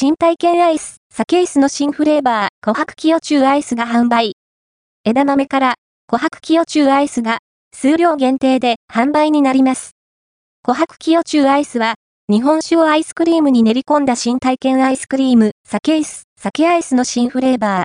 新体験アイス、酒ケイスの新フレーバー、琥珀キヨチューアイスが販売。枝豆から琥珀キヨチューアイスが数量限定で販売になります。琥珀キヨチューアイスは、日本酒をアイスクリームに練り込んだ新体験アイスクリーム、酒ケイス、サアイスの新フレーバー。